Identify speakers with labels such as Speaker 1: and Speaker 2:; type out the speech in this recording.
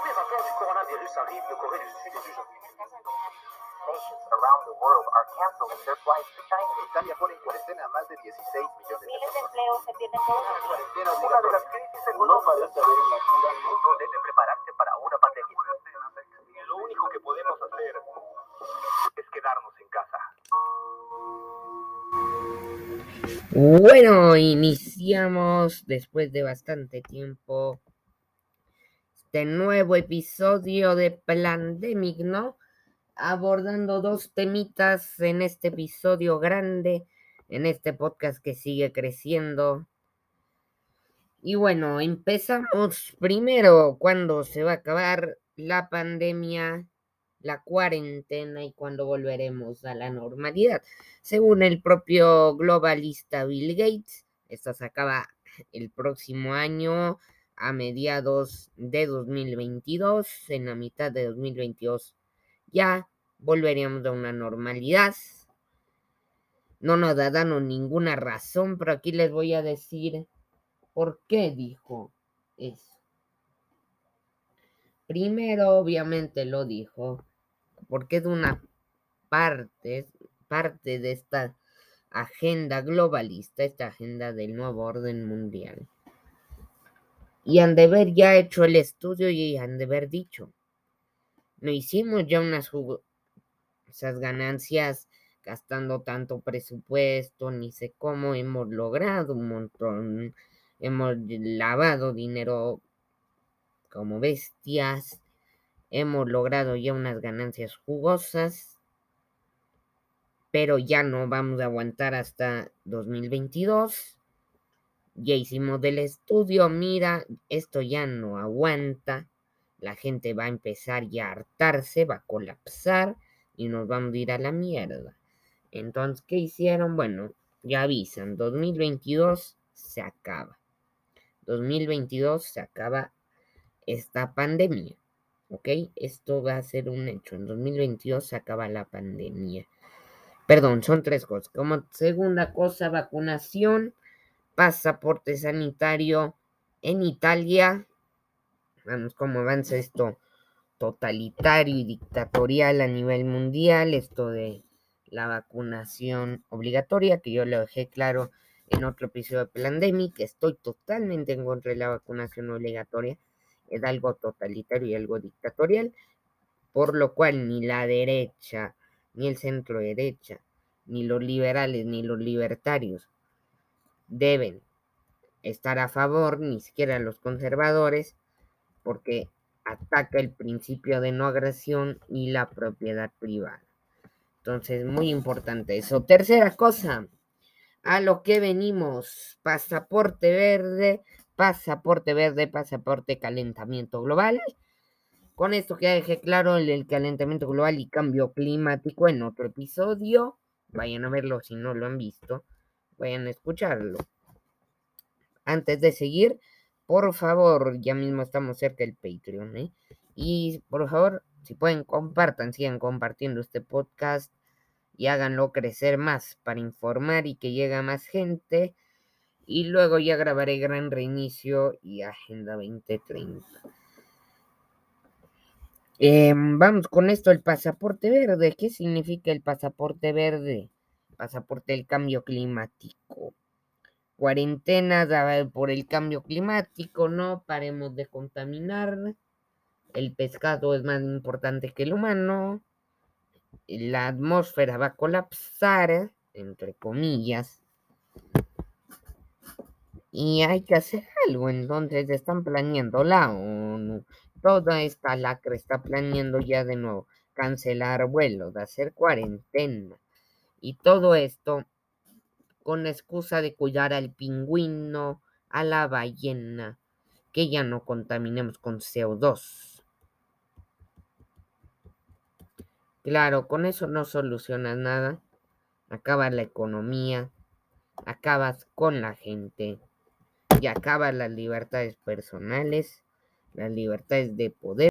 Speaker 1: Les premiers rapports du coronavirus arrivent de Corée du Sud et du Japon.
Speaker 2: Nations around the world are canceling their flights to China.
Speaker 1: Italia pone en cuarentena a más de 16 millones de
Speaker 3: Miles de empleos se pierden los días.
Speaker 1: Cuarentena
Speaker 2: Una de las crisis económicas haber una cura, el mundo debe prepararse para una pandemia.
Speaker 1: Lo único que podemos hacer es quedarnos en casa.
Speaker 4: Bueno, iniciamos después de bastante tiempo este nuevo episodio de Plandemic, ¿no? Abordando dos temitas en este episodio grande, en este podcast que sigue creciendo. Y bueno, empezamos primero cuando se va a acabar la pandemia, la cuarentena y cuando volveremos a la normalidad. Según el propio globalista Bill Gates, esto se acaba el próximo año a mediados de 2022, en la mitad de 2022 ya volveríamos a una normalidad. No nos dado ninguna razón, pero aquí les voy a decir por qué dijo eso. Primero, obviamente lo dijo, porque es una parte, parte de esta agenda globalista, esta agenda del nuevo orden mundial. Y han de haber ya hecho el estudio y han de haber dicho, no hicimos ya unas ganancias gastando tanto presupuesto, ni sé cómo hemos logrado un montón, hemos lavado dinero como bestias, hemos logrado ya unas ganancias jugosas, pero ya no vamos a aguantar hasta 2022. Ya hicimos del estudio, mira, esto ya no aguanta, la gente va a empezar ya a hartarse, va a colapsar y nos vamos a ir a la mierda. Entonces, ¿qué hicieron? Bueno, ya avisan, 2022 se acaba. 2022 se acaba esta pandemia. ¿Ok? Esto va a ser un hecho. En 2022 se acaba la pandemia. Perdón, son tres cosas. Como segunda cosa, vacunación, pasaporte sanitario en Italia. Vamos, cómo avanza esto totalitario y dictatorial a nivel mundial. Esto de la vacunación obligatoria, que yo lo dejé claro en otro episodio de Plandemic. Estoy totalmente en contra de la vacunación obligatoria es algo totalitario y algo dictatorial, por lo cual ni la derecha, ni el centro derecha, ni los liberales, ni los libertarios deben estar a favor, ni siquiera los conservadores, porque ataca el principio de no agresión y la propiedad privada. Entonces, muy importante eso. Tercera cosa, a lo que venimos, pasaporte verde, pasaporte verde, pasaporte calentamiento global. Con esto que dejé claro el, el calentamiento global y cambio climático en otro episodio. Vayan a verlo si no lo han visto. A escucharlo. Antes de seguir, por favor, ya mismo estamos cerca del Patreon, ¿eh? Y por favor, si pueden, compartan, sigan compartiendo este podcast y háganlo crecer más para informar y que llegue a más gente. Y luego ya grabaré Gran Reinicio y Agenda 2030. Em, vamos con esto, el pasaporte verde. ¿Qué significa el pasaporte verde? Pasaporte del cambio climático. Cuarentena dada por el cambio climático, no paremos de contaminar. El pescado es más importante que el humano. La atmósfera va a colapsar, entre comillas. Y hay que hacer algo, entonces están planeando la ONU. Toda esta lacra está planeando ya de nuevo cancelar vuelos, hacer cuarentena. Y todo esto con la excusa de cuidar al pingüino, a la ballena, que ya no contaminemos con CO2. Claro, con eso no solucionas nada. Acaba la economía, acabas con la gente y acabas las libertades personales, las libertades de poder.